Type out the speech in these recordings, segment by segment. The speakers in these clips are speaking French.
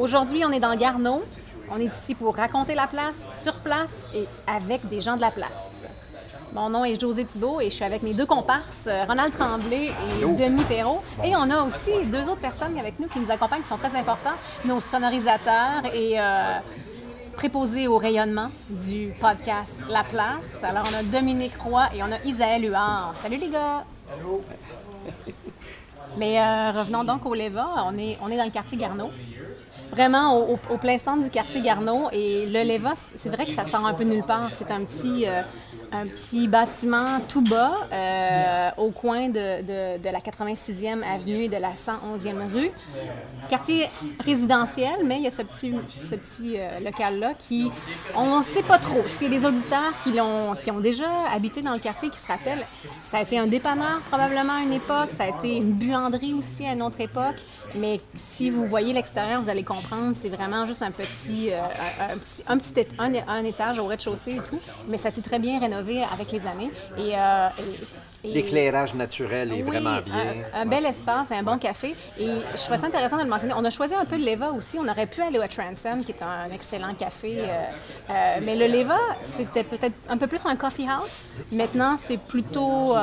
Aujourd'hui, on est dans Garneau. On est ici pour raconter la place, sur place et avec des gens de la place. Mon nom est José Thibault et je suis avec mes deux comparses, Ronald Tremblay et Denis Perrault. Et on a aussi deux autres personnes avec nous qui nous accompagnent, qui sont très importants, nos sonorisateurs et euh, préposés au rayonnement du podcast La Place. Alors, on a Dominique Roy et on a Isaël Huard. Salut les gars! Mais euh, revenons donc au Léva. On est, on est dans le quartier Garneau vraiment au, plein centre du quartier Garneau. Et le Léva, c'est vrai que ça sort un peu nulle part. C'est un petit, euh, un petit bâtiment tout bas euh, au coin de, de, la 86e avenue et de la 111e rue. Quartier résidentiel, mais il y a ce petit, ce petit euh, local-là qui, on ne sait pas trop. S'il y a des auditeurs qui, ont, qui ont déjà habité dans le quartier qui se rappellent, ça a été un dépanneur probablement à une époque, ça a été une buanderie aussi à une autre époque. Mais si vous voyez l'extérieur, vous allez comprendre, c'est vraiment juste un petit, euh, un, petit, un, étage au rez-de-chaussée et tout. Mais ça a été très bien rénové avec les années. Euh, L'éclairage naturel est vraiment bien. Un, bel espace, un bon café. Et je trouvais ça intéressant de le mentionner. On a choisi un peu le Leva aussi. On aurait pu aller au Transcend, qui est un excellent café. Euh, mais le Leva, c'était peut-être un peu plus un coffee house. Maintenant, c'est plutôt,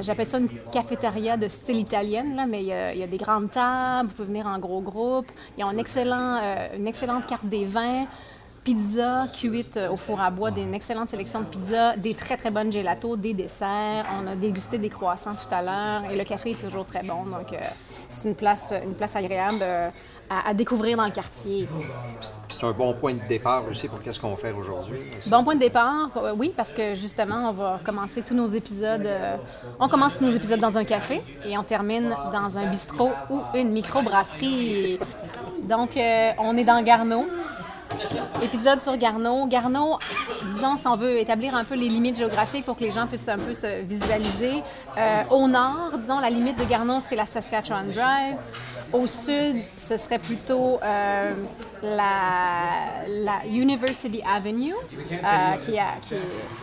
j'appelle ça une cafétéria de style italienne, là, mais il y, a, des grandes tables, vous pouvez venir en gros groupe. Ils ont excellent, euh, une excellente carte des vins, pizza cuite euh, au four à bois, une excellente sélection de pizza, des très très bonnes gelatos, des desserts. On a dégusté des croissants tout à l'heure et le café est toujours très bon. Donc, euh, c'est une place, une place agréable à, découvrir dans le quartier. C'est un bon point de départ aussi pour qu'est-ce qu'on fait aujourd'hui. Bon point de départ, euh, oui, parce que justement, on va commencer tous nos épisodes. Euh, on commence nos épisodes dans un café et on termine dans un bistrot ou une microbrasserie. Donc, euh, on est dans Garneau. Épisode sur Garneau. Garneau, disons, si on veut établir un peu les limites géographiques pour que les gens puissent un peu se visualiser. au nord, disons, la limite de Garneau, c'est la Saskatchewan Drive. Au sud, ce serait plutôt euh, la, University Avenue, euh,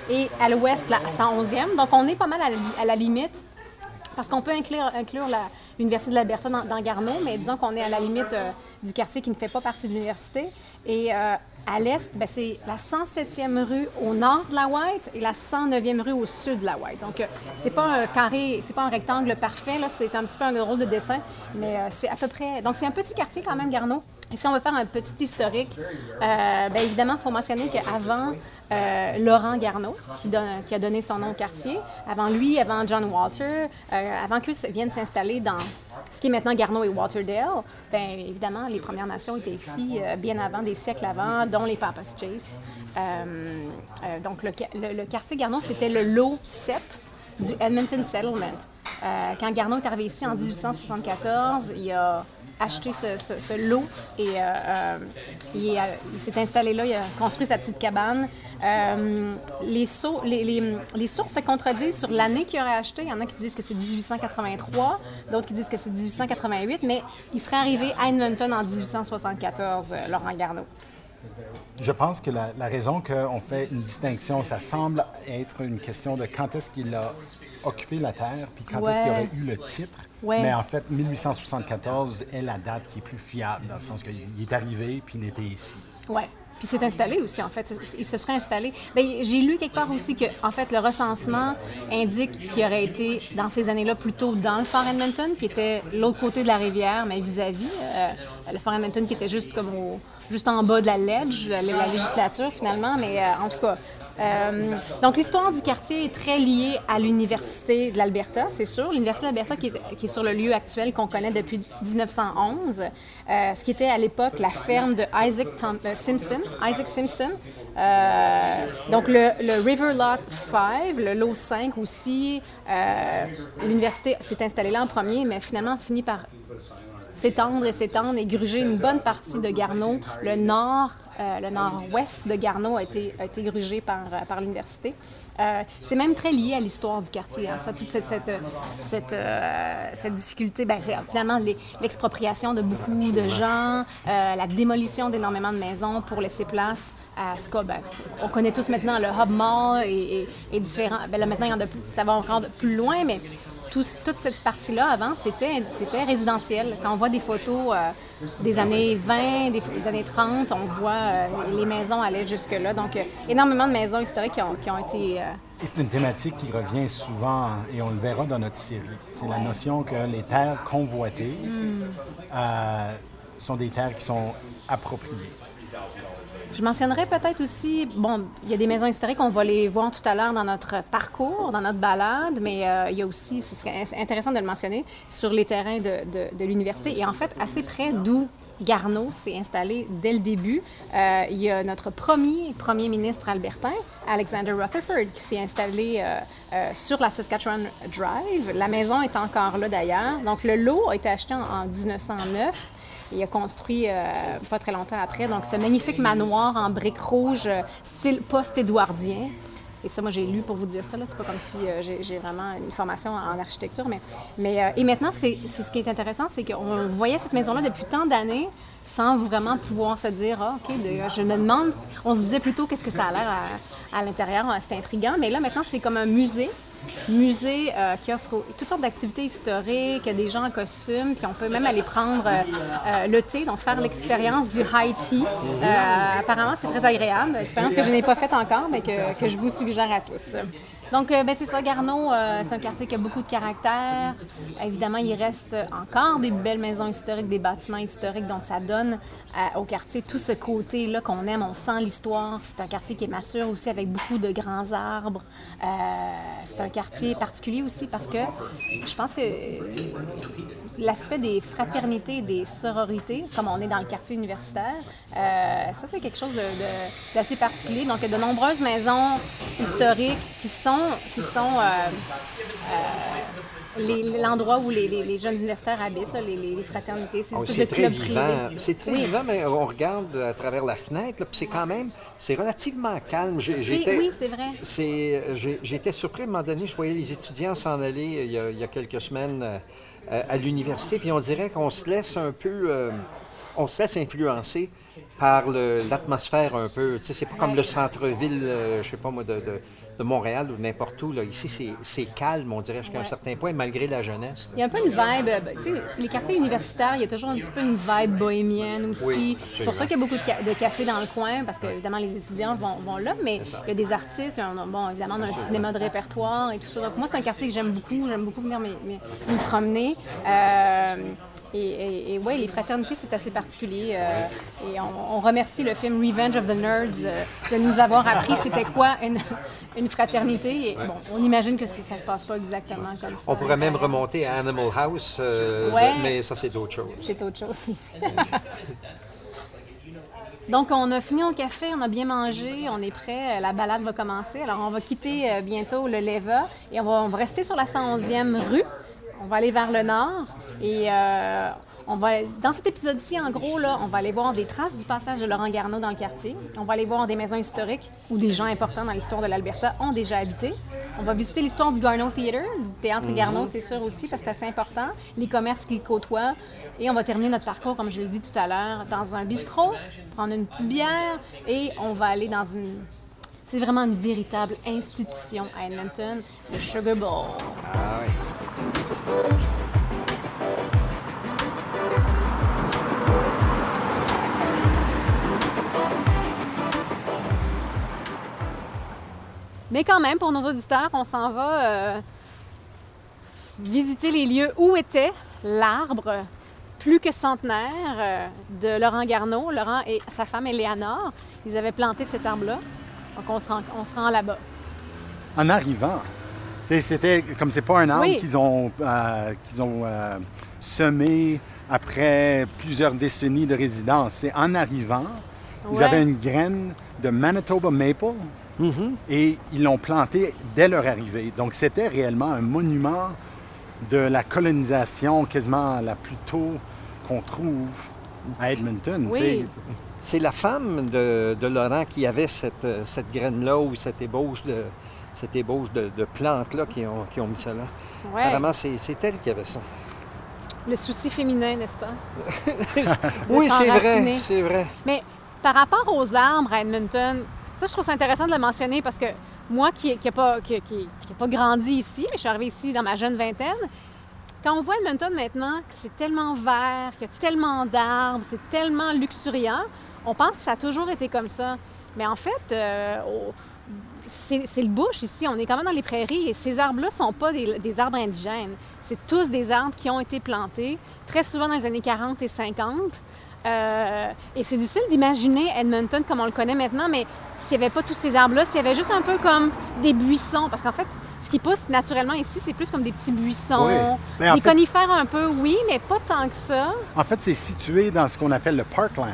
et à l'ouest, la 111e. Donc, on est pas mal à la, limite, parce qu'on peut inclure, l'Université de l'Alberta dans, dans, Garneau, mais disons qu'on est à la limite euh, du quartier qui ne fait pas partie de l'université. Et à l'est, ben, c'est la 107e rue au nord de la White et la 109e rue au sud de la White. Donc, euh, c'est pas un carré, c'est pas un rectangle parfait, là, c'est un petit peu un rôle de dessin, mais euh, c'est à peu près. Donc, c'est un petit quartier quand même, Garneau. Et si on veut faire un petit historique, euh, bien évidemment, il faut mentionner qu'avant euh, Laurent Garneau, qui, a donné son nom au quartier. Avant lui, avant John Walter, euh, avant qu'eux viennent s'installer dans ce qui est maintenant Garneau et Waterdale, bien évidemment, les Premières Nations étaient ici euh, bien avant, des siècles avant, dont les Papas Chase. donc, le, le, quartier Garneau, c'était le lot 7 du Edmonton Settlement. quand Garneau est arrivé ici en 1874, il a acheté ce, lot et euh, euh, il, s'est installé là, il a construit sa petite cabane. Euh, les, les, sources se contredisent sur l'année qu'il aurait acheté. Il y en a qui disent que c'est 1883, d'autres qui disent que c'est 1888, mais il serait arrivé à Edmonton en 1874, Laurent Garneau. Je pense que la, la raison qu'on fait une distinction, ça semble être une question de quand est-ce qu'il a occupé la Terre, puis quand est-ce qu'il aurait eu le titre. Mais en fait, 1874 est la date qui est plus fiable, dans le sens qu'il est arrivé, puis il était ici. Oui. Puis s'est installé aussi, en fait. Il se serait installé. Bien, j'ai lu quelque part aussi que, en fait, le recensement indique qu'il aurait été, dans ces années-là, plutôt dans le Fort Edmonton, qui était l'autre côté de la rivière, mais vis-à-vis. Euh, le Fort Edmonton qui était juste comme au, juste en bas de la ledge, la, législature, finalement. Mais euh, en tout cas, euh, donc, l'histoire du quartier est très liée à l'Université de l'Alberta, c'est sûr. L'Université de l'Alberta qui, est sur le lieu actuel qu'on connaît depuis 1911, euh, ce qui était à l'époque la ferme de Isaac euh, Simpson. Isaac Simpson, donc, le, River Lot 5, le lot 5 aussi, l'université s'est installée là en premier, mais finalement finit par s'étendre et s'étendre et gruger une bonne partie de Garneau. Le nord, euh, le nord-ouest de Garneau a été, a été grugé par, euh, par l'université. Euh, c'est même très lié à l'histoire du quartier, hein, ça, toute cette, cette, cette, cette difficulté. Ben, c'est finalement l'expropriation de beaucoup de gens, la démolition d'énormément de maisons pour laisser place à ce qu'on ben, on connaît tous maintenant le Hub Mall et, et, différents. Ben, là, maintenant, il y en a plus, ça va encore plus loin, mais toute cette partie-là, avant, c'était, c'était résidentiel. Quand on voit des photos euh, des années 20, des, années 30, on voit euh, les maisons aller jusque-là. Donc, euh, énormément de maisons historiques qui ont, été... Et c'est une thématique qui revient souvent, et on le verra dans notre série. C'est la notion que les terres convoitées hmm. sont des terres qui sont appropriées. Je mentionnerais peut-être aussi, bon, il y a des maisons historiques, on va les voir tout à l'heure dans notre parcours, dans notre balade, mais euh, il y a aussi, ce serait intéressant de le mentionner, sur les terrains de, l'université. Et en fait, assez près d'où Garneau s'est installé dès le début. Euh, il y a notre premier premier ministre albertain, Alexander Rutherford, qui s'est installé euh, sur la Saskatchewan Drive. La maison est encore là d'ailleurs. Donc le lot a été acheté en 1909 il a construit euh, pas très longtemps après. Donc, ce magnifique manoir en briques rouges, euh, style post-édouardien. Et ça, moi, j'ai lu pour vous dire ça. C'est pas comme si euh, j'ai vraiment une formation en architecture. Mais, et maintenant, c'est ce qui est intéressant, c'est qu'on voyait cette maison-là depuis tant d'années sans vraiment pouvoir se dire, ah, OK, je me demande, on se disait plutôt qu'est-ce que ça a l'air à, l'intérieur, c'est intriguant, mais là maintenant c'est comme un musée musée euh, qui offre toutes sortes d'activités historiques, des gens en costume, puis on peut même aller prendre euh, euh, le thé, donc faire l'expérience du high tea. apparemment, c'est très agréable. Expérience que je n'ai pas faite encore, mais que, que, je vous suggère à tous. Donc, ben, c'est ça, Garneau, c'est un quartier qui a beaucoup de caractère. Évidemment, il reste encore des belles maisons historiques, des bâtiments historiques, donc ça donne au quartier tout ce côté-là qu'on aime. On sent l'histoire. C'est un quartier qui est mature aussi avec beaucoup de grands arbres. c'est un quartier particulier aussi parce que je pense que l'aspect des fraternités et des sororités, comme on est dans le quartier universitaire, euh, ça c'est quelque chose d'assez particulier. Donc il y a de nombreuses maisons historiques qui sont, qui sont euh, euh, l'endroit où les, jeunes universitaires habitent, les, fraternités, c'est oh, de clubs privés. C'est très vivant, mais on regarde à travers la fenêtre, puis c'est quand même, c'est relativement calme. oui, c'est vrai. J'étais surpris à un moment donné, je voyais les étudiants s'en aller il y, a, quelques semaines à l'université, puis on dirait qu'on se laisse un peu, euh, on se laisse influencer par l'atmosphère un peu. Tu sais, c'est pas comme le centre-ville, euh, je sais pas moi, de de Montréal ou n'importe où. Là. Ici, c'est calme, on dirait, jusqu'à un certain point, malgré la jeunesse. Il y a un peu une vibe. Euh, tu sais, les quartiers universitaires, il y a toujours un petit peu une vibe bohémienne aussi. c'est pour ça qu'il y a beaucoup de, cafés dans le coin, parce que, évidemment, les étudiants vont, là, mais il y a des artistes, bon, évidemment, on a un cinéma de répertoire et tout ça. Donc, moi, c'est un quartier que j'aime beaucoup. J'aime beaucoup venir me, promener. Euh, et, et, ouais, les fraternités, c'est assez particulier. Euh, et on, remercie le film Revenge of the Nerds euh, de nous avoir appris c'était quoi une, une fraternité. Et, bon, on imagine que ça se passe pas exactement comme ça. On pourrait même remonter à Animal House, euh, mais ça, c'est autre chose. C'est autre chose ici. Donc, on a fini au café, on a bien mangé, on est prêt, la balade va commencer. Alors, on va quitter bientôt le Leva et on va, on va rester sur la 111e rue. On va aller vers le nord. Et euh, on va, dans cet épisode-ci, en gros, là, on va aller voir des traces du passage de Laurent Garneau dans le quartier. On va aller voir des maisons historiques où des gens importants dans l'histoire de l'Alberta ont déjà habité. On va visiter l'histoire du Garneau Theatre, du théâtre mhm. Garneau, c'est sûr aussi, parce que c'est assez important, les commerces qu'il côtoie. Et on va terminer notre parcours, comme je l'ai dit tout à l'heure, dans un bistrot, prendre une petite bière et on va aller dans une c'est vraiment une véritable institution à Edmonton, le Sugar Bowl. Ah oui. Mais quand même, pour nos auditeurs, on s'en va euh, visiter les lieux où était l'arbre plus que centenaire euh, de Laurent Garneau. Laurent et sa femme Eleanor, ils avaient planté cet arbre-là. Donc on se rend, on se rend là-bas. En arrivant, c'était comme c'est pas un arbre qu'ils ont, euh, qu'ils ont semé après plusieurs décennies de résidence. C'est en arrivant Ils avaient une graine de Manitoba Maple mm-hmm. et ils l'ont plantée dès leur arrivée. Donc c'était réellement un monument de la colonisation quasiment la plus tôt qu'on trouve à Edmonton. Oui. C'est la femme de, Laurent qui avait cette, cette graine-là ou cette ébauche de, cette ébauche de, plantes-là qui ont, qui ont mis ça là. Apparemment, c'est elle qui avait ça. Le souci féminin, n'est-ce pas? oui, c'est vrai, c'est vrai. Mais par rapport aux arbres à Edmonton, ça, je trouve ça intéressant de le mentionner parce que moi, qui n'ai pas, grandi ici, mais je suis arrivée ici dans ma jeune vingtaine, quand on voit Edmonton maintenant, que c'est tellement vert, qu'il y a tellement d'arbres, c'est tellement luxuriant, on pense que ça a toujours été comme ça. Mais en fait, euh, c'est le bush ici. On est quand même dans les prairies et ces arbres-là ne sont pas des, arbres indigènes. C'est tous des arbres qui ont été plantés très souvent dans les années 40 et 50. Euh, et c'est difficile d'imaginer Edmonton comme on le connaît maintenant, mais s'il n'y avait pas tous ces arbres-là, s'il y avait juste un peu comme des buissons, parce qu'en fait, ce qui pousse naturellement ici, c'est plus comme des petits buissons, des conifères un peu, oui, mais pas tant que ça. En fait, c'est situé dans ce qu'on appelle le parkland.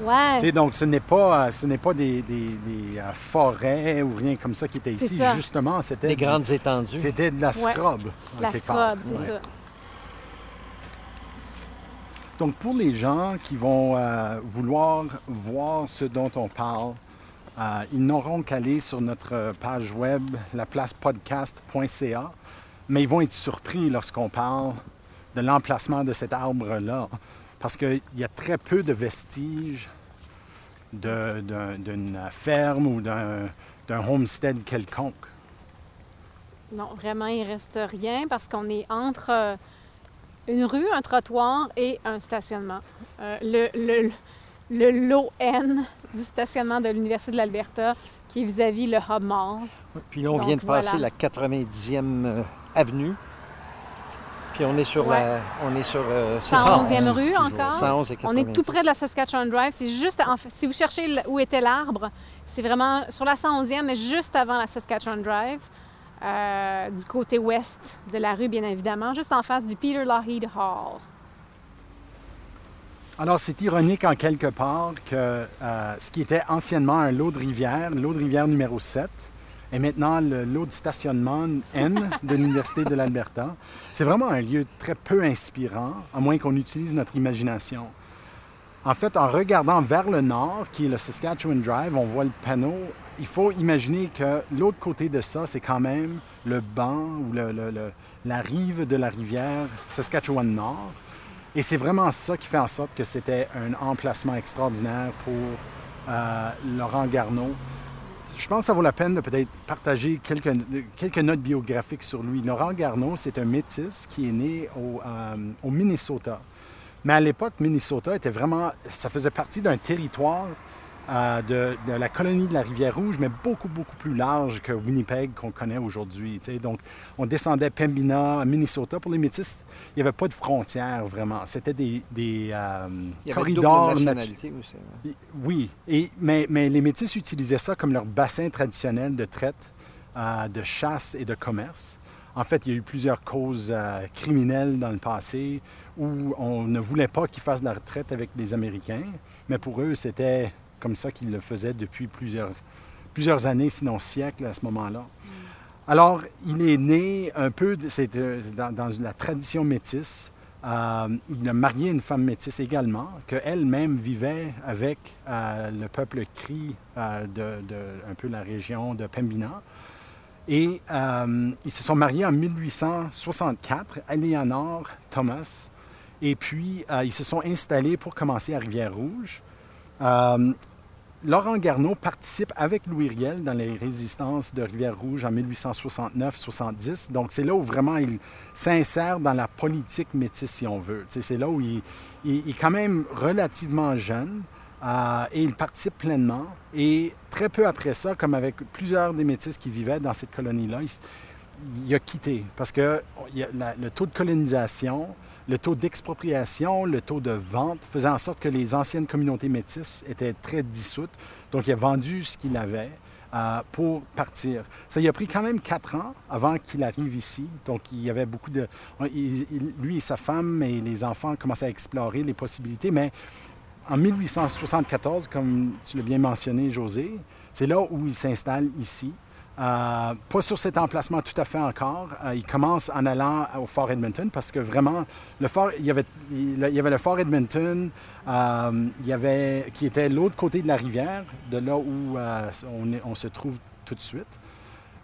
Ouais. donc, ce n'est pas, ce n'est pas des, euh, forêts ou rien comme ça qui était ici. Justement, c'était... Des grandes étendues. C'était de la scrub. La scrub, c'est ça. Donc, pour les gens qui vont euh, vouloir voir ce dont on parle, ils n'auront qu'à aller sur notre page web, laplacepodcast.ca, mais ils vont être surpris lorsqu'on parle de l'emplacement de cet arbre-là parce qu'il y a très peu de vestiges d'une ferme ou d'un homestead quelconque. Non, vraiment, il reste rien parce qu'on est entre euh, une rue, un trottoir et un stationnement. Euh, le, le, le lot N du stationnement de l'Université de l'Alberta qui est vis-à-vis le Hub Mall. Puis là, on vient de passer la 90e euh, avenue. Puis on est sur la. On est sur. 111e euh, rue encore. On est tout près de la Saskatchewan Drive. C'est juste. En fait, si vous cherchez où était l'arbre, c'est vraiment sur la 111e, mais juste avant la Saskatchewan Drive. Euh, du côté ouest de la rue, bien évidemment, juste en face du Peter Lougheed Hall. Alors, c'est ironique en quelque part que euh, ce qui était anciennement un lot de rivière, l'eau de rivière numéro 7, et maintenant le lot de stationnement N de l'Université de l'Alberta. C'est vraiment un lieu très peu inspirant, à moins qu'on utilise notre imagination. En fait, en regardant vers le nord, qui est le Saskatchewan Drive, on voit le panneau. Il faut imaginer que l'autre côté de ça, c'est quand même le banc ou la rive de la rivière Saskatchewan Nord. Et c'est vraiment ça qui fait en sorte que c'était un emplacement extraordinaire pour euh, Laurent Garneau, je pense que ça vaut la peine de peut-être partager quelques, notes biographiques sur lui. Laurent Garneau, c'est un métis qui est né au, euh, au Minnesota. Mais à l'époque, Minnesota était vraiment, ça faisait partie d'un territoire euh, de, la colonie de la Rivière-Rouge, mais beaucoup, beaucoup plus large que Winnipeg qu'on connaît aujourd'hui. Donc, on descendait Pembina, Minnesota. Pour les Métis, il n'y avait pas de frontières vraiment. C'était des, des euh, il y corridors naturels. Oui, Et, mais, mais, les Métis utilisaient ça comme leur bassin traditionnel de traite, euh, de chasse et de commerce. En fait, il y a eu plusieurs causes criminelles dans le passé où on ne voulait pas qu'ils fassent la retraite avec les Américains, mais pour eux, c'était comme ça qu'il le faisait depuis plusieurs, plusieurs années, sinon siècles à ce moment-là. Alors, il est né un peu euh, dans, dans, la tradition métisse. Euh, il a marié une femme métisse également, qu'elle-même vivait avec euh, le peuple cri de, un peu la région de Pembina. Et ils se sont mariés en 1864, Eleanor Thomas. Et puis, ils se sont installés pour commencer à Rivière-Rouge. Euh, Laurent Garneau participe avec Louis Riel dans les résistances de Rivière-Rouge en 1869-70. Donc, c'est là où vraiment il s'insère dans la politique métisse, si on veut. C'est là où il, est quand même relativement jeune euh, et il participe pleinement. Et très peu après ça, comme avec plusieurs des métis qui vivaient dans cette colonie-là, il, a quitté parce que le taux de colonisation le taux d'expropriation, le taux de vente faisait en sorte que les anciennes communautés métisses étaient très dissoutes. Donc, il a vendu ce qu'il avait euh, pour partir. Ça y a pris quand même quatre ans avant qu'il arrive ici. Donc, il y avait beaucoup de... lui et sa femme et les enfants commençaient à explorer les possibilités, mais en 1874, comme tu l'as bien mentionné, José, c'est là où il s'installe ici. Euh, pas sur cet emplacement tout à fait encore. Euh, il commence en allant au Fort Edmonton parce que vraiment, le fort, il, y avait, le Fort Edmonton euh, qui était l'autre côté de la rivière, de là où on, on, se trouve tout de suite.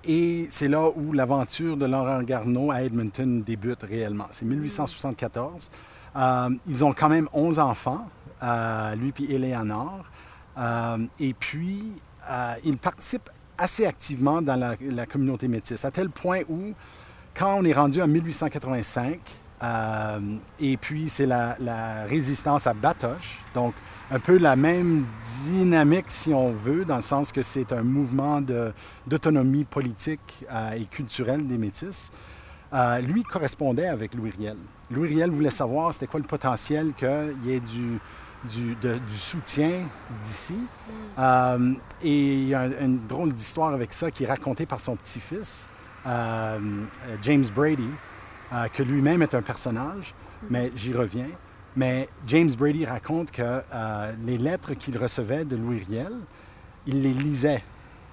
Et c'est là où l'aventure de Laurent Garneau à Edmonton débute réellement. C'est 1874. ils ont quand même 11 enfants, lui puis Eleanor. et puis, ils participent assez activement dans la, communauté métisse, à tel point où, quand on est rendu en 1885, euh, et puis c'est la, résistance à Batoche, donc un peu la même dynamique, si on veut, dans le sens que c'est un mouvement d'autonomie politique euh, et culturelle des métis. Euh, lui correspondait avec Louis Riel. Louis Riel voulait savoir c'était quoi le potentiel qu'il y ait du, du, soutien d'ici. Euh, et il y a une, drôle d'histoire avec ça qui est racontée par son petit-fils, euh, James Brady, euh, que lui-même est un personnage, mais j'y reviens. Mais James Brady raconte que les lettres qu'il recevait de Louis Riel, il les lisait.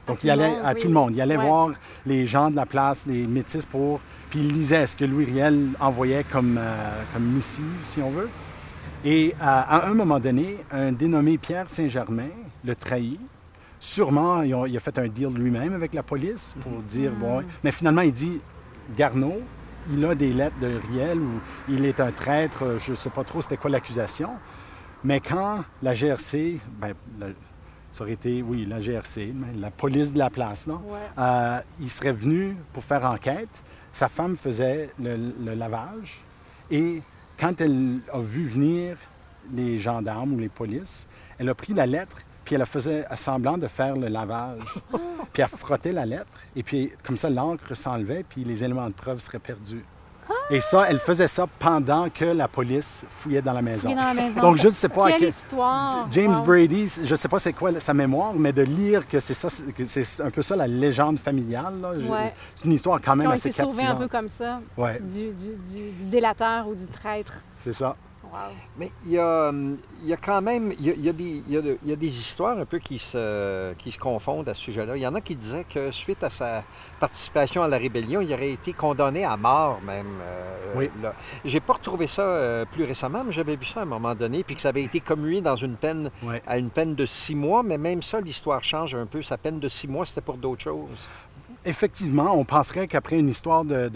Donc, il allait à tout le monde. Il allait voir les gens de la place, les métis pour. Puis il lisait ce que Louis Riel envoyait comme, comme missive, si on veut. Et à, un moment donné, un dénommé Pierre Saint-Germain le trahit. Sûrement, il a, fait un deal lui-même avec la police pour mhm. dire, bon, mais finalement, il dit, Garneau, il a des lettres de Riel ou il est un traître, je ne sais pas trop c'était quoi l'accusation. Mais quand la GRC, ben, ça aurait été, oui, la GRC, la police de la place, non? Euh, il serait venu pour faire enquête. Sa femme faisait le lavage et quand elle a vu venir les gendarmes ou les polices, elle a pris la lettre, puis elle faisait semblant de faire le lavage. puis elle frottait la lettre, et puis comme ça, l'encre s'enlevait, puis les éléments de preuve seraient perdus. Et ça, elle faisait ça pendant que la police fouillait dans la maison. Donc, je ne sais pas... Quelle histoire! James Brady, je ne sais pas c'est quoi sa mémoire, mais de lire que c'est ça, c'est un peu ça la légende familiale. C'est une histoire quand même assez captivante. sauvé un peu comme ça du, du délateur ou du traître. C'est ça. Mais il y, a, il y a quand même, il y a, des, il y a, des, histoires un peu qui se, qui se confondent à ce sujet-là. Il y en a qui disaient que suite à sa participation à la rébellion, il aurait été condamné à mort même. Euh, oui. J'ai pas retrouvé ça euh, plus récemment, mais j'avais vu ça à un moment donné, puis que ça avait été commué dans une peine, à une peine de six mois, mais même ça, l'histoire change un peu. Sa peine de six mois, c'était pour d'autres choses effectivement, on penserait qu'après une histoire de,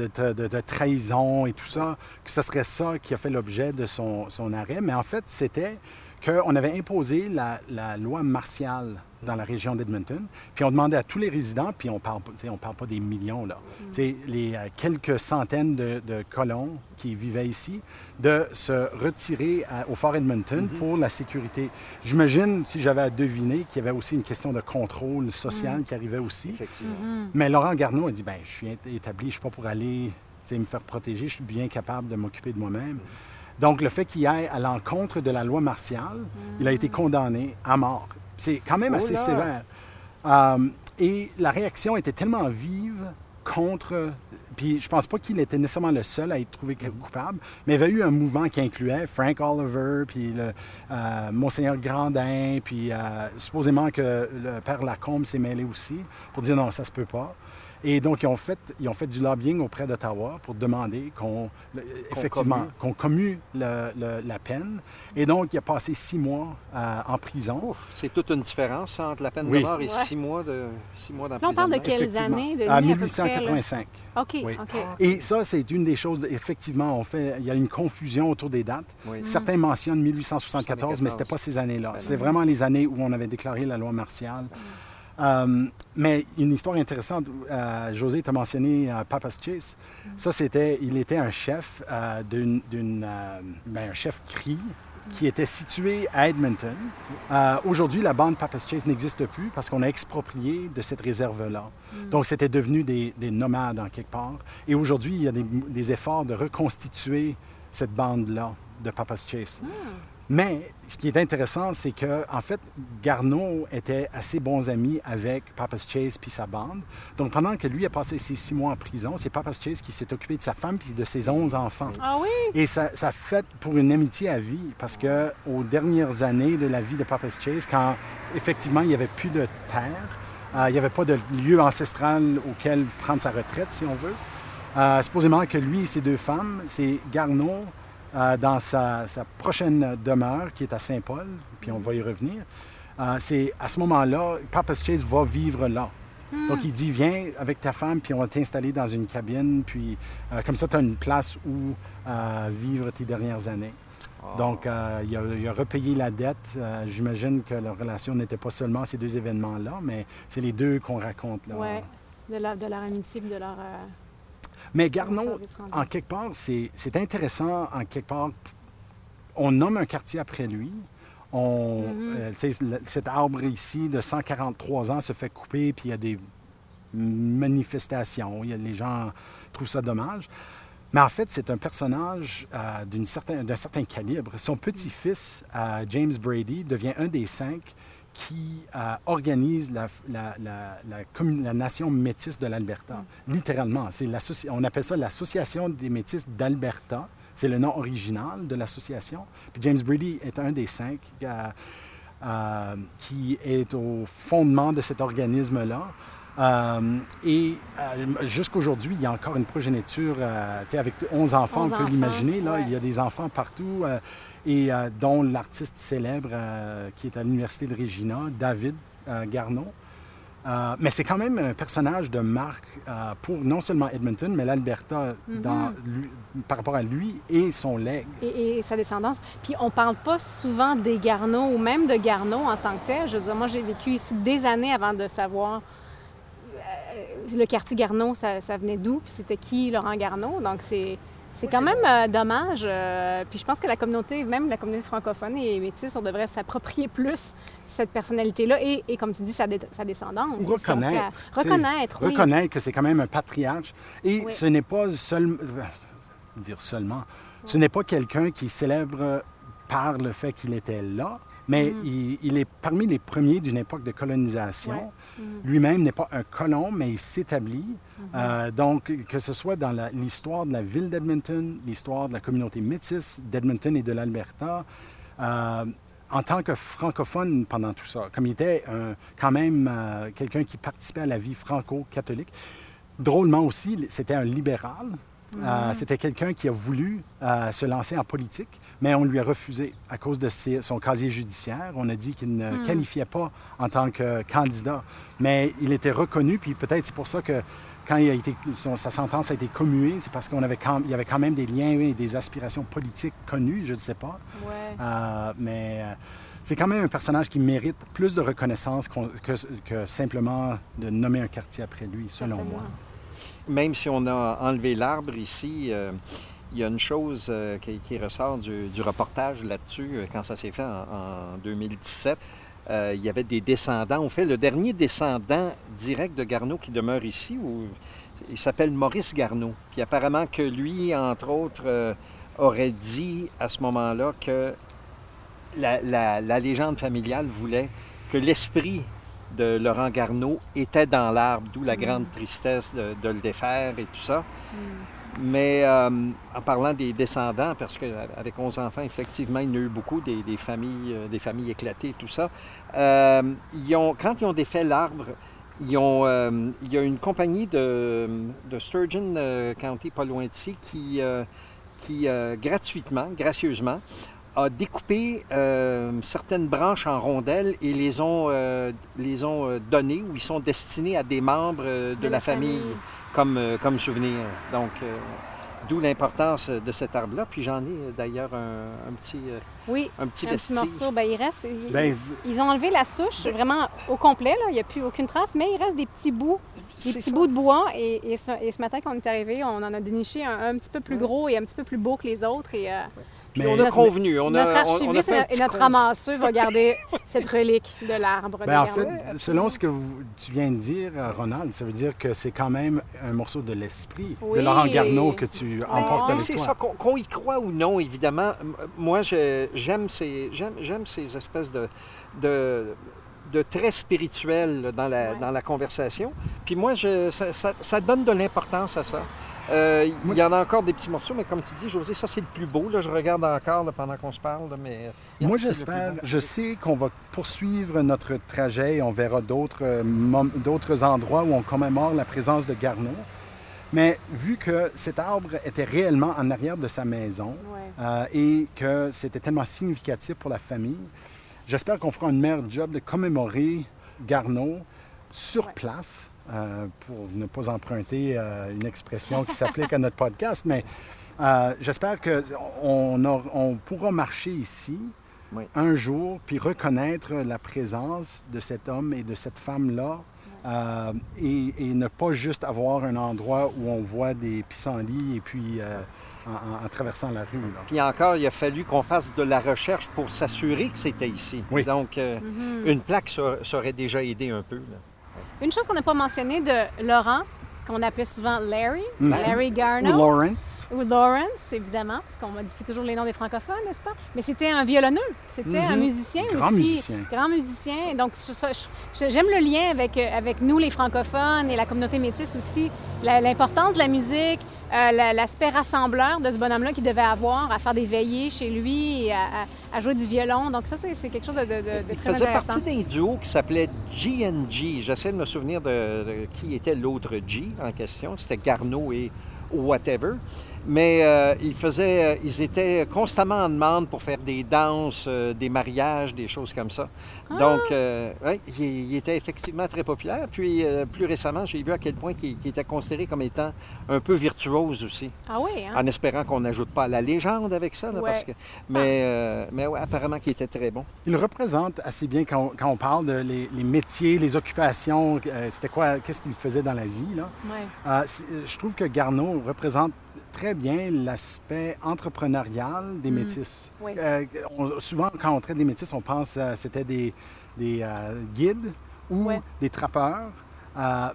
trahison et tout ça, que ce serait ça qui a fait l'objet de son, arrêt. Mais en fait, c'était qu'on avait imposé la, loi martiale dans la région d'Edmonton. Puis on demandait à tous les résidents, puis on parle, on parle pas des millions, là, mm. les euh, quelques centaines de, colons qui vivaient ici, de se retirer au Fort Edmonton mm-hmm. pour la sécurité. J'imagine, si j'avais à deviner, qu'il y avait aussi une question de contrôle social mm. qui arrivait aussi. Mm-hmm. Mais Laurent Garneau a dit, ben je suis établi, je ne suis pas pour aller me faire protéger, je suis bien capable de m'occuper de moi-même. Donc, le fait qu'il aille à l'encontre de la loi martiale, il a été condamné à mort. C'est quand même assez sévère. Euh, et la réaction était tellement vive contre. Puis je pense pas qu'il était nécessairement le seul à être trouvé coupable, mais il y avait eu un mouvement qui incluait Frank Oliver, puis le, euh, Monseigneur Grandin, puis euh, supposément que le père Lacombe s'est mêlé aussi pour dire non, ça se peut pas. Et donc, ils ont fait, ils ont fait du lobbying auprès d'Ottawa pour demander qu'on, effectivement, qu'on commue la peine. Et donc, il a passé six mois euh, en prison. c'est toute une différence entre la peine de mort et six mois de six mois d'emprisonnement. on parle de quelles années? De à 1885. OK, OK. Et ça, c'est une des choses, effectivement, on fait, il y a une confusion autour des dates. Certains mentionnent 1874, mais ce n'était pas ces années-là. Ben C'était vraiment les années où on avait déclaré la loi martiale. Euh, mais une histoire intéressante, euh, José t'a mentionné euh, Papa's Chase. Ça, c'était, il était un chef d'une, ben, un chef cri qui était situé à Edmonton. aujourd'hui, la bande Papa's Chase n'existe plus parce qu'on a exproprié de cette réserve-là. Mm. Donc, c'était devenu des, nomades en quelque part. Et aujourd'hui, il y a des, efforts de reconstituer cette bande-là de Papa's Chase. Mais ce qui est intéressant, c'est que en fait, Garneau était assez bons amis avec Papa's Chase puis sa bande. Donc pendant que lui a passé ses six mois en prison, c'est Papa's Chase qui s'est occupé de sa femme puis de ses onze enfants. Ah oui? Et ça, ça fait pour une amitié à vie parce que aux dernières années de la vie de Papa's Chase, quand effectivement il n'y avait plus de terre, euh, il n'y avait pas de lieu ancestral auquel prendre sa retraite, si on veut. Euh, supposément que lui et ses deux femmes, c'est Garneau, euh, dans sa, prochaine demeure qui est à Saint-Paul, puis on va y revenir. Euh, c'est à ce moment-là, Papa's Chase va vivre là. Hmm. Donc, il dit, viens avec ta femme, puis on va t'installer dans une cabine, puis euh, comme ça, tu as une place où vivre tes dernières années. Ah. Donc, il a, repayé la dette. J'imagine que leur relation n'était pas seulement ces deux événements-là, mais c'est les deux qu'on raconte là. Oui, de, de, leur amitié, de leur... Mais Garneau, en quelque part, c'est intéressant, en quelque part, on nomme un quartier après lui. On, mm-hmm. euh, cet arbre ici de 143 ans se fait couper, puis il y a des manifestations. Il y a, les gens trouvent ça dommage. Mais en fait, c'est un personnage euh, d'un certain, certain, calibre. Son petit-fils, euh, James Brady, devient un des cinq qui euh, organise la, la, la, la, nation métisse de l'Alberta. Mm. Littéralement, c'est on appelle ça l'Association des métis d'Alberta. C'est le nom original de l'association. Puis James Brady est un des cinq euh, euh, qui est au fondement de cet organisme-là. et jusqu'aujourd'hui, il y a encore une progéniture, avec 11 enfants, on peut l'imaginer. Là, Il y a des enfants partout et euh, dont l'artiste célèbre euh, qui est à l'Université de Regina, David euh, Garneau. mais c'est quand même un personnage de marque pour non seulement Edmonton, mais l'Alberta mm-hmm. par rapport à lui et son legs. Et, sa descendance. Puis on parle pas souvent des Garneaux ou même de Garneau en tant que tel. Je veux dire, moi, j'ai vécu ici des années avant de savoir le quartier Garneau, ça, ça venait d'où, puis c'était qui Laurent Garneau. Donc c'est c'est quand même euh, dommage. Euh, puis je pense que la communauté, même la communauté francophone et métisse, on devrait s'approprier plus cette personnalité-là et, comme tu dis, sa, descendance. reconnaître. reconnaître, oui. Reconnaître que c'est quand même un patriarche. Et ce n'est pas seulement... dire seulement. Ce n'est pas quelqu'un qui célèbre par le fait qu'il était là, mais mm. il, est parmi les premiers d'une époque de colonisation. Mm. Lui-même n'est pas un colon, mais il s'établit. Mm-hmm. Euh, donc, que ce soit dans l'histoire de la ville d'Edmonton, l'histoire de la communauté métisse d'Edmonton et de l'Alberta, euh, en tant que francophone pendant tout ça, comme il était quand même euh, quelqu'un qui participait à la vie franco-catholique, drôlement aussi, c'était un libéral. Mm-hmm. c'était quelqu'un qui a voulu se lancer en politique, mais on lui a refusé à cause de son casier judiciaire. On a dit qu'il ne hmm. qualifiait pas en tant que candidat, mais il était reconnu, puis peut-être c'est pour ça que quand il a été, sa sentence a été commuée, c'est parce qu'il y avait quand même des liens et des aspirations politiques connues, je ne sais pas. Euh, mais euh, c'est quand même un personnage qui mérite plus de reconnaissance que, simplement de nommer un quartier après lui, selon moi. Même si on a enlevé l'arbre ici, euh, il y a une chose euh, qui, ressort du, reportage là-dessus, euh, quand ça s'est fait en, 2017. Euh, il y avait des descendants. On fait le dernier descendant direct de Garneau qui demeure ici, il s'appelle Maurice Garneau. Puis apparemment que lui, entre autres, aurait dit à ce moment-là que la, légende familiale voulait que l'esprit de Laurent Garneau était dans l'arbre, d'où la grande mm. tristesse de, le défaire et tout ça. Mm. Mais euh, en parlant des descendants, parce qu'avec 11 enfants, effectivement, il y en a eu beaucoup, des, familles, euh, des familles éclatées et tout ça. Euh, ils ont, quand ils ont défait l'arbre, ils ont, il y a une compagnie de, de Sturgeon County, pas loin d'ici, qui, qui gratuitement, gracieusement, a découpé certaines branches en rondelles et les ont, les ont données ou ils sont destinés à des membres de, la, famille comme, euh, comme souvenir. Donc, euh, d'où l'importance de cet arbre-là. Puis j'en ai euh, d'ailleurs un, petit Oui, un petit, un petit morceau. Bien, il reste, ben, ils, ont enlevé la souche vraiment au complet. Là. Il n'y a plus aucune trace, mais il reste des petits bouts, des petits bouts de bois. Et, et, ce, matin, quand on est arrivé, on en a déniché un, petit peu plus gros et un petit peu plus beau que les autres. Et Mais on a convenu. On notre a, archiviste et notre ramasseur va garder cette relique de l'arbre. Ben, en fait, selon ce que tu viens de dire, Ronald, ça veut dire que c'est quand même un morceau de l'esprit de Laurent Garneau que tu emportes avec toi. C'est ça, qu'on y croit ou non, évidemment. Moi, j'aime ces, ces espèces de, de de très spirituel dans la, dans la conversation. Puis moi, je, ça, ça, donne de l'importance à ça. Euh, il y en a encore des petits morceaux, mais comme tu dis, José, ça c'est le plus beau. Là, je regarde encore pendant qu'on se parle. mais Moi, j'espère, je sais qu'on va poursuivre notre trajet et on verra d'autres, euh, d'autres endroits où on commémore la présence de Garneau. Mais vu que cet arbre était réellement en arrière de sa maison euh, et que c'était tellement significatif pour la famille, J'espère qu'on fera un meilleur job de commémorer Garneau sur place, euh, pour ne pas emprunter euh, une expression qui s'applique à notre podcast, mais euh, j'espère qu'on on pourra marcher ici un jour, puis reconnaître la présence de cet homme et de cette femme-là et, ne pas juste avoir un endroit où on voit des pissenlits et puis en, traversant la rue. Puis encore, il a fallu qu'on fasse de la recherche pour s'assurer que c'était ici. Donc, euh, mhm. une plaque, ça, aurait déjà aidé un peu. Une chose qu'on n'a pas mentionnée de Laurent, qu'on appelait souvent Larry, mhm. Larry Garneau. Ou Lawrence. Ou Lawrence, évidemment, parce qu'on modifie toujours les noms des francophones, n'est-ce pas? Mais c'était un violonneux, c'était un mhm. musicien grand aussi. Musicien. Grand musicien. Donc, j'aime le lien avec, euh, avec nous, les francophones, et la communauté métisse aussi, l'importance de la musique, euh, l'aspect rassembleur de ce bonhomme-là qu'il devait avoir à faire des veillées chez lui et à, jouer du violon. Donc ça, c'est quelque chose de, de, de Il faisait partie d'un duo qui s'appelait G&G. J'essaie de me souvenir de, qui était l'autre G en question. C'était Garneau et Whatever. Mais euh, ils, faisaient, euh, ils étaient constamment en demande pour faire des danses, euh, des mariages, des choses comme ça. Ah! Donc, oui, il, était effectivement très populaire. Puis, plus récemment, j'ai vu à quel point il, était considéré comme étant un peu virtuose aussi. Ah oui, hein? En espérant qu'on n'ajoute pas la légende avec ça. parce que... Mais, mais ouais, apparemment qu'il était très bon. Il représente assez bien quand, on, parle de les, métiers, les occupations, c'était quoi, qu'est-ce qu'il faisait dans la vie. Là? Ouais. je trouve que Garneau représente très bien l'aspect entrepreneurial des mm. métis. Euh, souvent, quand on traite des métis, on pense que euh, c'était des, des euh, guides ou des trappeurs.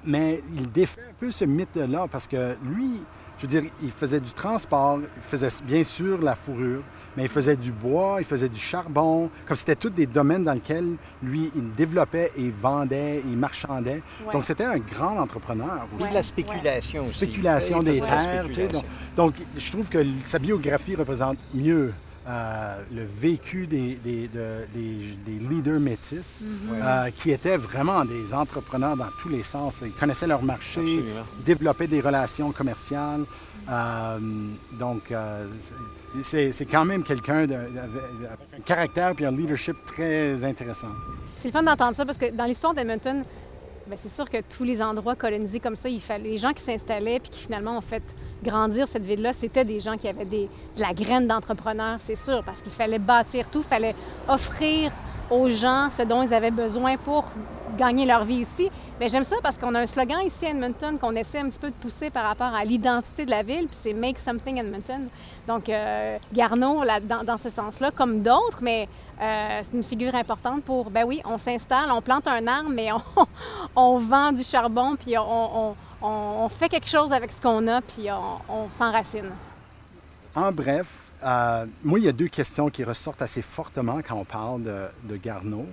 mais il défait un peu ce mythe-là parce que lui, je veux dire, il faisait du transport, il faisait bien sûr la fourrure, mais il faisait du bois, il faisait du charbon, comme c'était tous des domaines dans lesquels lui, il développait et vendait et marchandait. Donc, c'était un grand entrepreneur aussi. la spéculation aussi. Spéculation des terres, tu sais. Donc, je trouve que sa biographie représente mieux euh, le vécu des, des, des, leaders métis, mhm. euh, qui étaient vraiment des entrepreneurs dans tous les sens. Ils connaissaient leur marché, développaient des relations commerciales. Euh, donc, c'est quand même quelqu'un avec un caractère et un leadership très intéressant. C'est le fun d'entendre ça parce que dans l'histoire d'Edmonton, ben, c'est sûr que tous les endroits colonisés comme ça, il fallait les gens qui s'installaient puis qui finalement ont fait grandir cette ville-là, c'était des gens qui avaient de la graine d'entrepreneurs, c'est sûr, parce qu'il fallait bâtir tout, il fallait offrir aux gens ce dont ils avaient besoin pour gagner leur vie ici. Mais j'aime ça parce qu'on a un slogan ici à Edmonton qu'on essaie un petit peu de pousser par rapport à l'identité de la ville, puis c'est Make Something Edmonton. Donc, euh, là, dans, ce sens-là, comme d'autres, mais euh, c'est une figure importante pour, ben oui, on s'installe, on plante un arbre, mais on, on vend du charbon, puis on, on, fait quelque chose avec ce qu'on a, puis on, s'enracine. En bref, euh, moi, il y a deux questions qui ressortent assez fortement quand on parle de, de Garneau.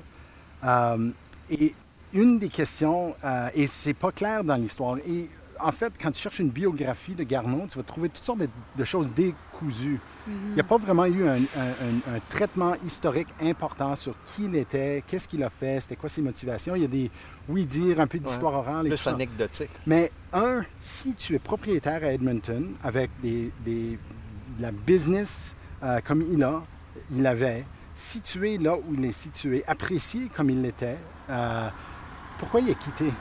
Euh, et une des questions, euh, et c'est pas clair dans l'histoire, et en fait, quand tu cherches une biographie de Garneau, tu vas trouver toutes sortes de, choses décousues. Il n'y a pas vraiment eu un, traitement historique important sur qui il était, qu'est-ce qu'il a fait, c'était quoi ses motivations. Il y a des oui-dire, un peu d'histoire orale et Plus anecdotique. Mais un, si tu es propriétaire à Edmonton avec des, de la business euh, comme il a, il avait, situé là où il est situé, apprécié comme il l'était, euh, pourquoi il a quitté?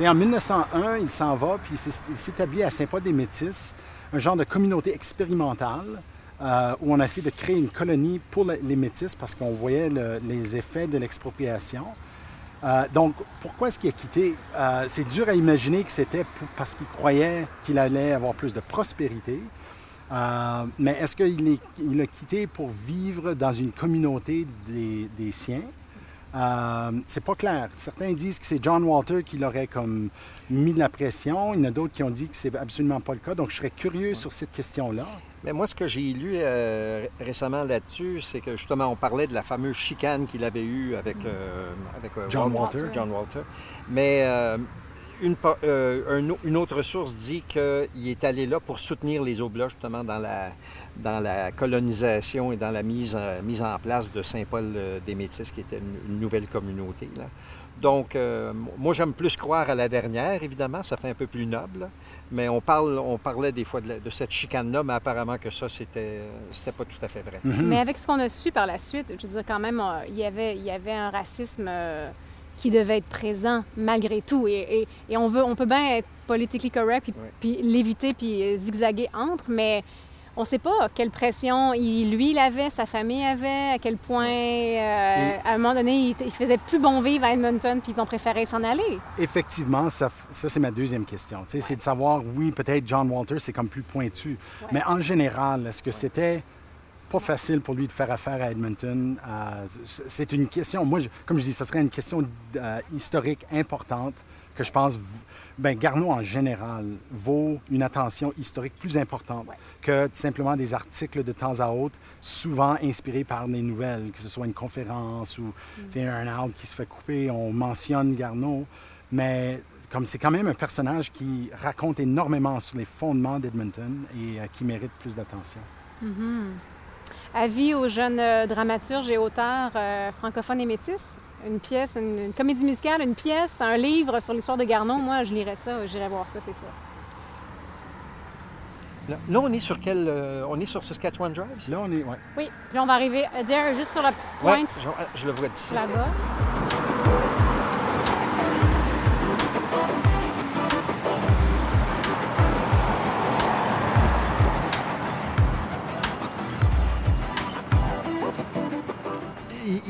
En 1901, il s'en va, puis il s'établit à Saint-Paul-des-Métis, un genre de communauté expérimentale euh, où on a essayé de créer une colonie pour les Métis parce qu'on voyait les effets de l'expropriation. Euh, donc, pourquoi est-ce qu'il a quitté? Euh, c'est dur à imaginer que c'était parce qu'il croyait qu'il allait avoir plus de prospérité. Euh, mais est-ce qu'il il a quitté pour vivre dans une communauté des, des siens? Euh, c'est pas clair. Certains disent que c'est John Walter qui l'aurait comme mis de la pression. Il y en a d'autres qui ont dit que c'est absolument pas le cas. Donc, je serais curieux sur cette question-là. Mais moi, ce que j'ai lu euh, récemment là-dessus, c'est que justement, on parlait de la fameuse chicane qu'il avait eue avec, euh, John Walter. John Walter. Mais une, une, autre source dit qu'il est allé là pour soutenir les Oblats, justement, dans la, dans la colonisation et dans la mise, mise en place de Saint-Paul euh, qui était une, nouvelle communauté. Donc, euh, moi, j'aime plus croire à la dernière, évidemment, ça fait un peu plus noble. Mais on, parle, on parlait des fois de, cette chicane-là, mais apparemment que ça, c'était, c'était pas tout à fait vrai. Mm-hmm. Mais avec ce qu'on a su par la suite, je veux dire, quand même, il y avait, il y avait un racisme euh, qui devait être présent malgré tout. Et, on, veut, on peut bien être politiquement correct, puis, puis l'éviter, puis zigzaguer entre, mais on ne sait pas quelle pression il, lui, il avait, sa famille avait, à quel point, euh, à un moment donné, il, faisait plus bon vivre à Edmonton, puis ils ont préféré s'en aller. Effectivement, ça, c'est ma deuxième question. C'est de savoir, oui, peut-être John Walter, c'est comme plus pointu, mais en général, est-ce que c'était pas facile pour lui de faire affaire à Edmonton? Euh, c'est une question, moi, comme je dis, ce serait une question euh, historique importante que je pense ben Garneau en général vaut une attention historique plus importante que simplement des articles de temps à autre, souvent inspirés par des nouvelles, que ce soit une conférence ou mm. un arbre qui se fait couper, on mentionne Garneau, mais comme c'est quand même un personnage qui raconte énormément sur les fondements d'Edmonton et euh, qui mérite plus d'attention. Mm-hmm. Avis aux jeunes euh, dramaturges et auteurs euh, francophones et métis? une pièce, une, comédie musicale, une pièce, un livre sur l'histoire de Garnon, moi, je lirais ça, j'irais voir ça, c'est sûr. Là, on est sur quel. Euh, on est sur Saskatchewan Drive? Là, on est. Ouais. Oui. Puis là, on va arriver à dire juste sur la petite pointe. je, je, le vois d'ici. Là-bas.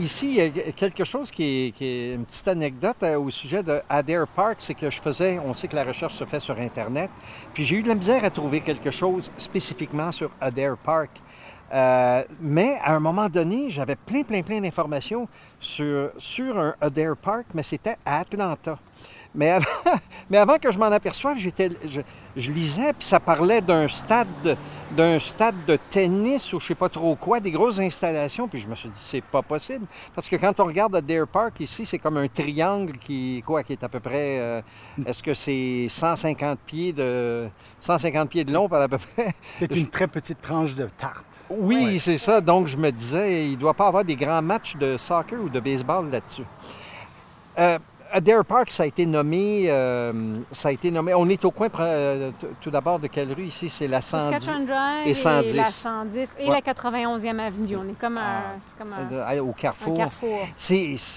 Ici, il y a quelque chose qui est, une petite anecdote euh, au sujet de Adair Park, c'est que je faisais, on sait que la recherche se fait sur Internet, puis j'ai eu de la misère à trouver quelque chose spécifiquement sur Adair Park. Euh, mais à un moment donné, j'avais plein, plein, plein d'informations sur, sur un Adair Park, mais c'était à Atlanta. Mais avant, que je m'en aperçoive, je, lisais, puis ça parlait d'un stade, d'un stade de tennis ou je sais pas trop quoi, des grosses installations. Puis je me suis dit, c'est pas possible. Parce que quand on regarde Dare Park ici, c'est comme un triangle qui, quoi, qui est à peu près, euh, est-ce que c'est 150 pieds de, 150 pieds de long par à peu près? C'est une très petite tranche de tarte. Oui, c'est ça. Donc je me disais, il doit pas avoir des grands matchs de soccer ou de baseball là-dessus. Euh, Adair Park, ça a été nommé, euh, ça a été nommé. On est au coin euh, tout d'abord de quelle rue? Ici C'est la 110 Drive et 110. la 110 et la 91e avenue. On est comme, un, comme un, au carrefour.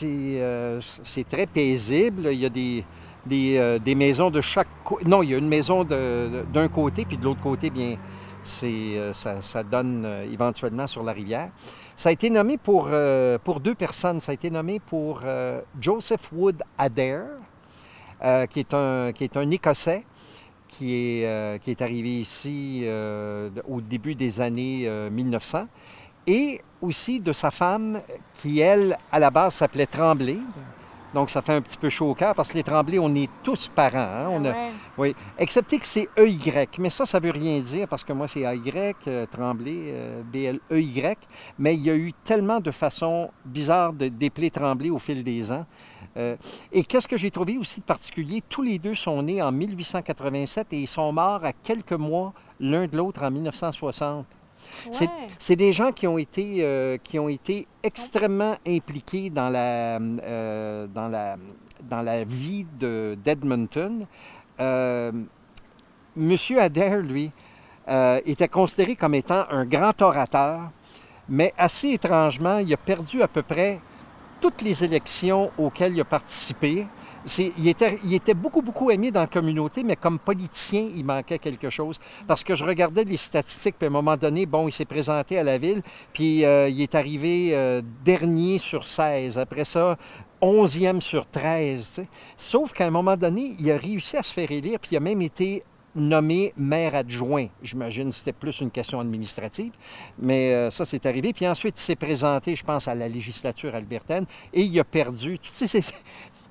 Euh, c'est très paisible. Il y a des, des, des maisons de chaque côté. Non, il y a une maison d'un côté, puis de l'autre côté, bien, ça, ça, donne éventuellement sur la rivière. Ça a été nommé pour, euh, pour deux personnes. Ça a été nommé pour euh, Joseph Wood Adair, euh, qui, est un, qui est un Écossais qui est, qui est arrivé ici au début des années 1900, et aussi de sa femme qui, elle, à la base s'appelait Tremblay. Donc, ça fait un petit peu chaud au cœur parce que les Tremblay, on est tous parents. Hein. On a, Oui, excepté que c'est EY. Mais ça, ça veut rien dire parce que moi, c'est AY, euh, Tremblay, euh, B-L-E-Y. Mais il y a eu tellement de façons bizarres de d'épeler Tremblay au fil des ans. Euh, et qu'est-ce que j'ai trouvé aussi de particulier? Tous les deux sont nés en 1887 et ils sont morts à quelques mois l'un de l'autre en 1960. C'est des gens qui ont été, euh, qui ont été extrêmement impliqués dans la, euh, dans la, dans la vie d'Edmonton. Euh, Monsieur Adair, lui, était considéré comme étant un grand orateur, mais assez étrangement, il a perdu à peu près toutes les élections auxquelles il a participé il, était, beaucoup, beaucoup aimé dans la communauté, mais comme politicien, il manquait quelque chose. Parce que je regardais les statistiques, puis à un moment donné, bon, il s'est présenté à la ville, puis euh, il est arrivé euh, dernier sur 16. Après ça, 11e sur 13. Sauf qu'à un moment donné, il a réussi à se faire élire, puis il a même été nommé maire adjoint. J'imagine que c'était plus une question administrative, mais euh, ça, c'est arrivé. Puis ensuite, il s'est présenté, je pense, à la législature albertaine et il a perdu. Toutes ces,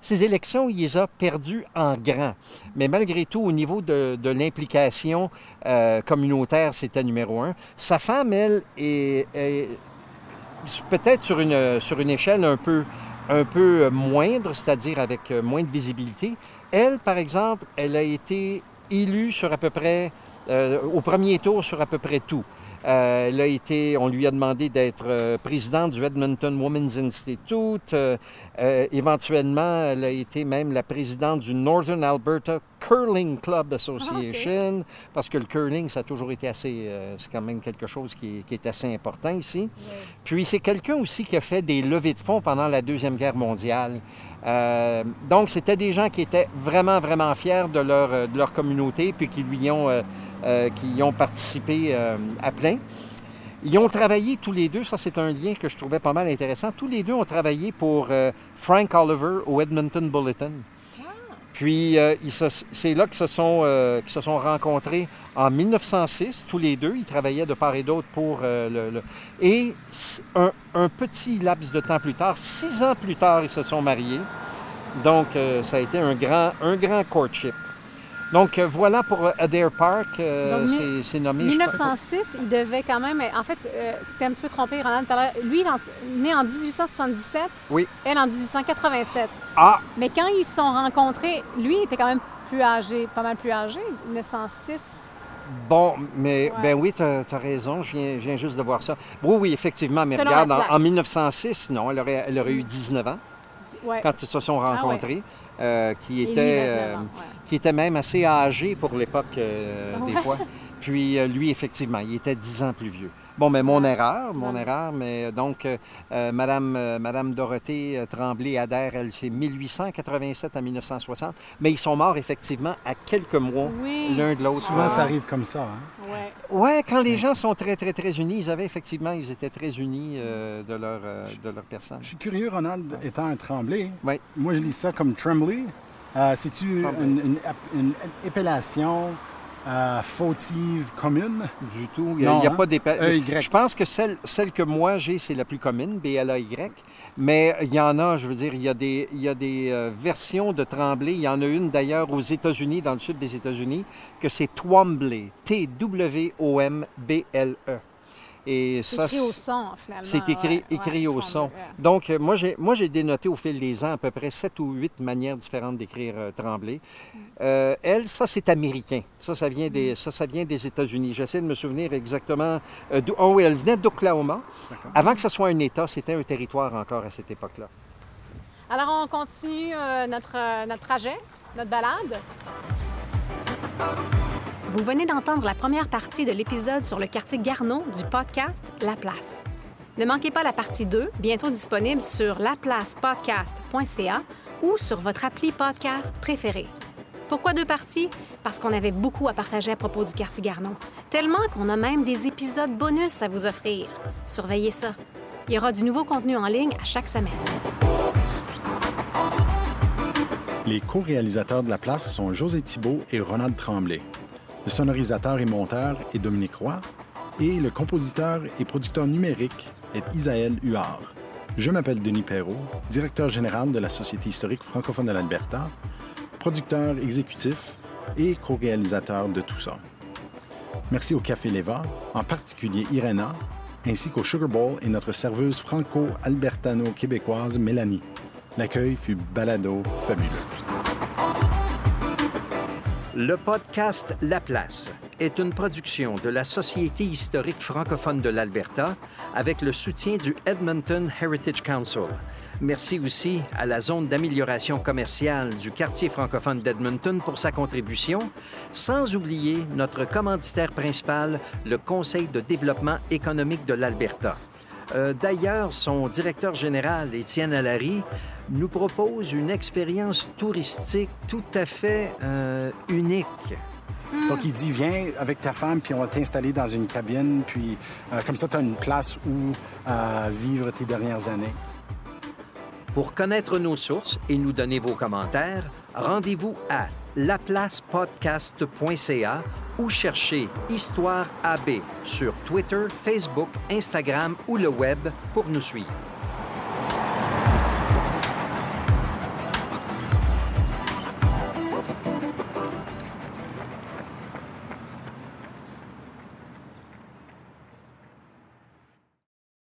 ces élections, il les a perdues en grand. Mais malgré tout, au niveau de, l'implication euh, communautaire, c'était numéro un. Sa femme, elle, est, peut-être sur une, sur une échelle un peu, un peu moindre, c'est-à-dire avec moins de visibilité. Elle, par exemple, elle a été élue sur à peu près, euh, au premier tour sur à peu près tout. Euh, elle a été, on lui a demandé d'être euh, présidente du Edmonton Women's Institute. Euh, éventuellement, elle a été même la présidente du Northern Alberta Curling Club Association, ah, parce que le curling, ça a toujours été assez, c'est quand même quelque chose qui est, assez important ici. Puis c'est quelqu'un aussi qui a fait des levées de fonds pendant la Deuxième Guerre mondiale. donc, c'était des gens qui étaient vraiment, vraiment fiers de leur, de leur communauté, puis qui lui ont euh, qui y ont participé euh, à plein. Ils ont travaillé tous les deux, ça c'est un lien que je trouvais pas mal intéressant. Tous les deux ont travaillé pour euh, Frank Oliver au Edmonton Bulletin. Puis c'est là qu'ils se, sont, se sont rencontrés en 1906, tous les deux. Ils travaillaient de part et d'autre pour le, Et un, un, petit laps de temps plus tard, six ans plus tard, ils se sont mariés. Donc ça a été un grand, un grand courtship. Donc euh, voilà pour euh, Adair Park, euh, c'est nommé. 1906, il devait quand même. En fait, tu t'es un petit peu trompé, Ronald. Lui, il est né en 1877. Oui. Elle en 1887. Ah! Mais quand ils se sont rencontrés, lui était quand même plus âgé, pas mal plus âgé, 1906. Bon, mais ben oui, tu as, raison, je viens, juste de voir ça. Oui, oui, effectivement, mais regarde, en, 1906, non, elle aurait, elle aurait eu 19 ans quand ils se sont ah rencontrés. Euh, qui, était, euh, qui était même assez âgé pour l'époque, euh, des fois. Puis lui, effectivement, il était dix ans plus vieux. Bon, mais mon erreur, mon erreur, mais donc, Madame, Madame Dorothée Tremblay-Adair, elle, c'est 1887 à 1960, mais ils sont morts effectivement à quelques mois l'un de l'autre. Souvent, ça arrive comme ça. Hein? Oui, ouais, quand les gens sont très, très, très unis, ils avaient effectivement, ils étaient très unis de, leur, de leur personne. Je suis curieux, Ronald, étant un Tremblay. Oui. Moi, je lis ça comme Tremblay. C'est-tu une, une, épellation euh, fautive commune? Du tout. Il n'y a, pas d'épellation. Je pense que celle, celle que moi j'ai, c'est la plus commune, B-L-A-Y. Mais il y en a, je veux dire, il y a des, il y a des euh, versions de Tremblay. Il y en a une d'ailleurs aux États-Unis, dans le sud des États-Unis, que c'est Twombly. T-W-O-M-B-L-E. Et c'est écrit au son, finalement. C'est écrit, écrit au son. Donc, euh, moi, j'ai, moi, j'ai dénoté au fil des ans à peu près sept ou huit manières différentes d'écrire euh, Tremblay. Euh, elle, ça, c'est américain. Ça, ça vient des, ça, ça vient des États-Unis. J'essaie de me souvenir exactement. oh oui, elle venait d'Oklahoma. Avant que ce soit un État, c'était un territoire encore à cette époque-là. Alors, on continue notre, notre trajet, notre balade. Vous venez d'entendre la première partie de l'épisode sur le quartier Garneau du podcast La Place. Ne manquez pas la partie 2, bientôt disponible sur laplacepodcast.ca ou sur votre appli podcast préféré. Pourquoi deux parties? Parce qu'on avait beaucoup à partager à propos du quartier Garneau. Tellement qu'on a même des épisodes bonus à vous offrir. Surveillez ça. Il y aura du nouveau contenu en ligne à chaque semaine. Les co-réalisateurs de la place sont José Thibault et Ronald Tremblay. Le sonorisateur et monteur est Dominique Roy et le compositeur et producteur numérique est Isaël Huard. Je m'appelle Denis Perrault, directeur général de la Société historique francophone de l'Alberta, producteur exécutif et co-réalisateur de tout ça. Merci au Café Leva, en particulier Irena, ainsi qu'au Sugar Bowl et notre serveuse franco-albertano-québécoise Mélanie. L'accueil fut balado fabuleux. Le podcast La Place est une production de la Société historique francophone de l'Alberta avec le soutien du Edmonton Heritage Council. Merci aussi à la zone d'amélioration commerciale du quartier francophone d'Edmonton pour sa contribution, sans oublier notre commanditaire principal, le Conseil de développement économique de l'Alberta. Euh, d'ailleurs, son directeur général, Étienne Allary, nous propose une expérience touristique tout à fait euh, unique. Hmm. Donc, il dit, viens avec ta femme, puis on va t'installer dans une cabine, puis euh, comme ça, tu as une place où vivre tes dernières années. Pour connaître nos sources et nous donner vos commentaires, rendez-vous à laplacepodcast.ca ou cherchez Histoire AB sur Twitter, Facebook, Instagram ou le web pour nous suivre.